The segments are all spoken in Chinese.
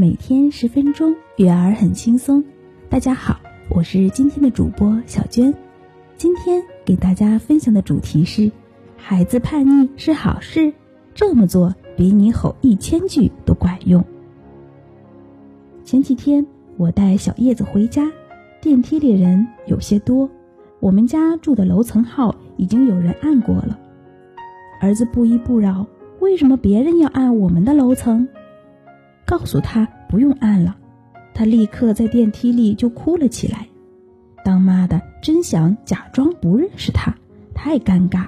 每天十分钟，育儿很轻松。大家好，我是今天的主播小娟。今天给大家分享的主题是：孩子叛逆是好事，这么做比你吼一千句都管用。前几天我带小叶子回家，电梯里人有些多，我们家住的楼层号已经有人按过了。儿子不依不饶，为什么别人要按我们的楼层？告诉他不用按了，他立刻在电梯里就哭了起来。当妈的真想假装不认识他，太尴尬。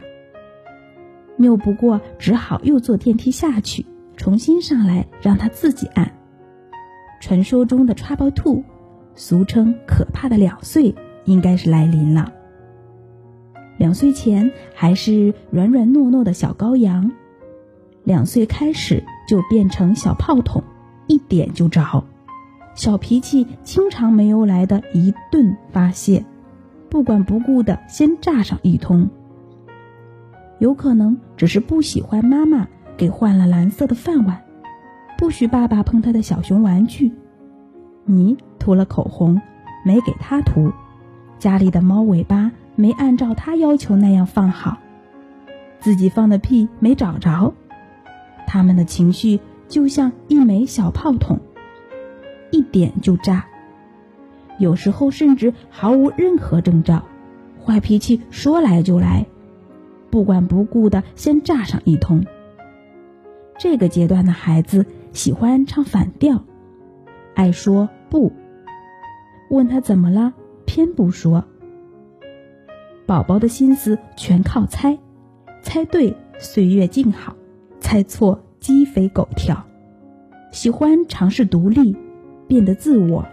拗不过，只好又坐电梯下去，重新上来让他自己按。传说中的 Trouble Two，俗称可怕的两岁，应该是来临了。两岁前还是软软糯糯的小羔羊，两岁开始就变成小炮筒。一点就着，小脾气经常没由来的一顿发泄，不管不顾的先炸上一通。有可能只是不喜欢妈妈给换了蓝色的饭碗，不许爸爸碰他的小熊玩具。你涂了口红，没给他涂，家里的猫尾巴没按照他要求那样放好，自己放的屁没找着，他们的情绪。就像一枚小炮筒，一点就炸。有时候甚至毫无任何征兆，坏脾气说来就来，不管不顾的先炸上一通。这个阶段的孩子喜欢唱反调，爱说不。问他怎么了，偏不说。宝宝的心思全靠猜，猜对岁月静好，猜错。鸡飞狗跳，喜欢尝试独立，变得自我。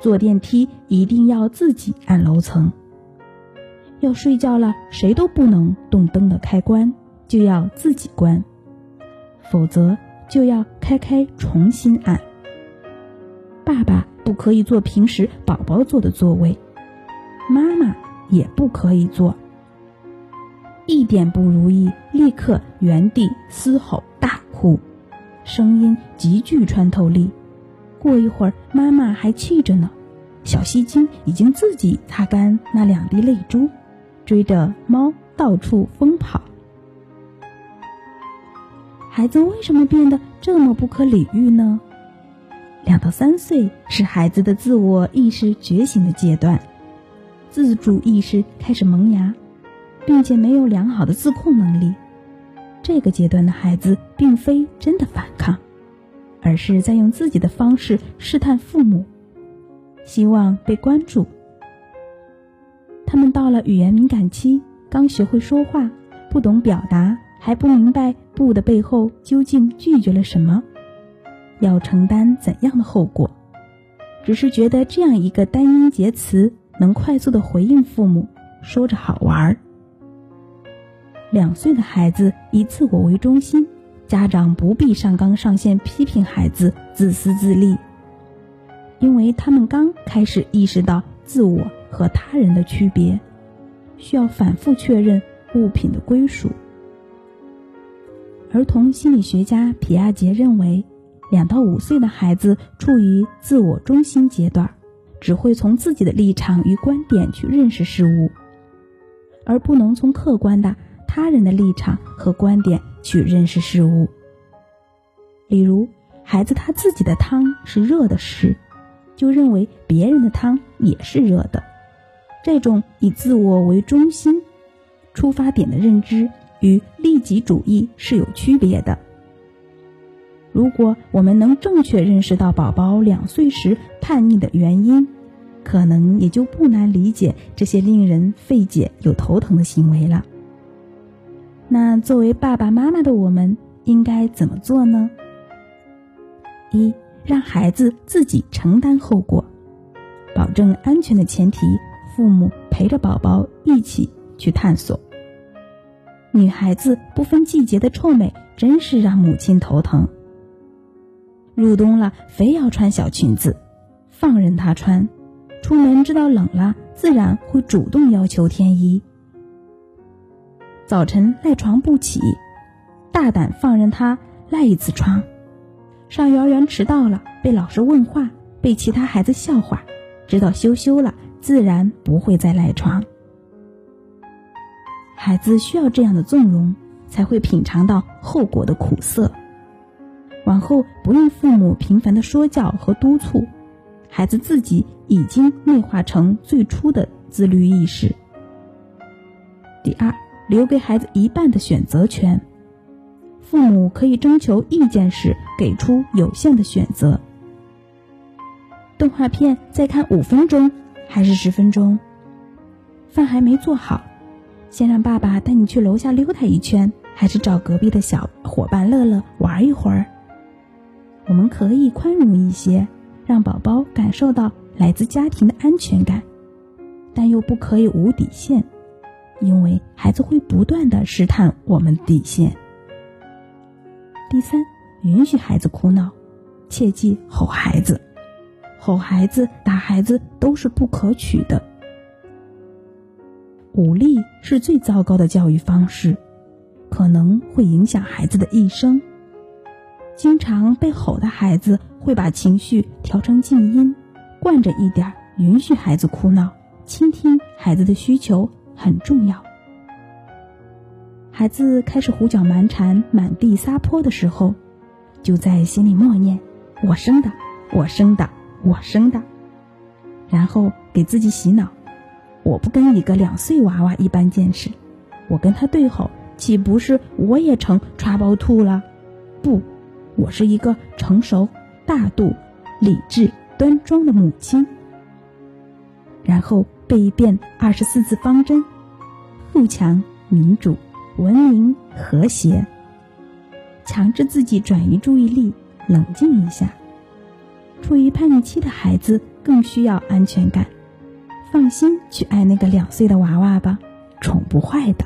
坐电梯一定要自己按楼层。要睡觉了，谁都不能动灯的开关，就要自己关，否则就要开开重新按。爸爸不可以坐平时宝宝坐的座位，妈妈也不可以坐。一点不如意，立刻原地嘶吼大哭，声音极具穿透力。过一会儿，妈妈还气着呢，小戏精已经自己擦干那两滴泪珠，追着猫到处疯跑。孩子为什么变得这么不可理喻呢？两到三岁是孩子的自我意识觉醒的阶段，自主意识开始萌芽。并且没有良好的自控能力，这个阶段的孩子并非真的反抗，而是在用自己的方式试探父母，希望被关注。他们到了语言敏感期，刚学会说话，不懂表达，还不明白“不”的背后究竟拒绝了什么，要承担怎样的后果，只是觉得这样一个单音节词能快速的回应父母，说着好玩儿。两岁的孩子以自我为中心，家长不必上纲上线批评孩子自私自利，因为他们刚开始意识到自我和他人的区别，需要反复确认物品的归属。儿童心理学家皮亚杰认为，两到五岁的孩子处于自我中心阶段，只会从自己的立场与观点去认识事物，而不能从客观的。他人的立场和观点去认识事物。例如，孩子他自己的汤是热的时，就认为别人的汤也是热的。这种以自我为中心出发点的认知与利己主义是有区别的。如果我们能正确认识到宝宝两岁时叛逆的原因，可能也就不难理解这些令人费解又头疼的行为了。那作为爸爸妈妈的我们应该怎么做呢？一，让孩子自己承担后果，保证安全的前提，父母陪着宝宝一起去探索。女孩子不分季节的臭美真是让母亲头疼。入冬了，非要穿小裙子，放任她穿；出门知道冷了，自然会主动要求添衣。早晨赖床不起，大胆放任他赖一次床，上幼儿园迟到了，被老师问话，被其他孩子笑话，直到羞羞了，自然不会再赖床。孩子需要这样的纵容，才会品尝到后果的苦涩。往后不用父母频繁的说教和督促，孩子自己已经内化成最初的自律意识。第二，留给孩子一半的选择权。父母可以征求意见时给出有限的选择。动画片再看五分钟还是十分钟？饭还没做好，先让爸爸带你去楼下溜达一圈，还是找隔壁的小伙伴乐乐玩一会儿？我们可以宽容一些，让宝宝感受到来自家庭的安全感，但又不可以无底线，因为孩子会不断的试探我们底线。第三，允许孩子哭闹，切忌吼孩子，吼孩子、打孩子都是不可取的。武力是最糟糕的教育方式，可能会影响孩子的一生。经常被吼的孩子会把情绪调成静音，惯着一点，允许孩子哭闹，倾听孩子的需求很重要。孩子开始胡搅蛮缠、满地撒泼的时候，就在心里默念：“我生的，我生的，我生的。”然后给自己洗脑：“我不跟一个两岁娃娃一般见识，我跟他对吼，岂不是我也成抓包兔了？不，我是一个成熟、大度、理智、端庄的母亲。”然后背一遍二十四字方针：富强、民主。文明和谐，强制自己转移注意力，冷静一下。处于叛逆期的孩子更需要安全感，放心去爱那个两岁的娃娃吧，宠不坏的。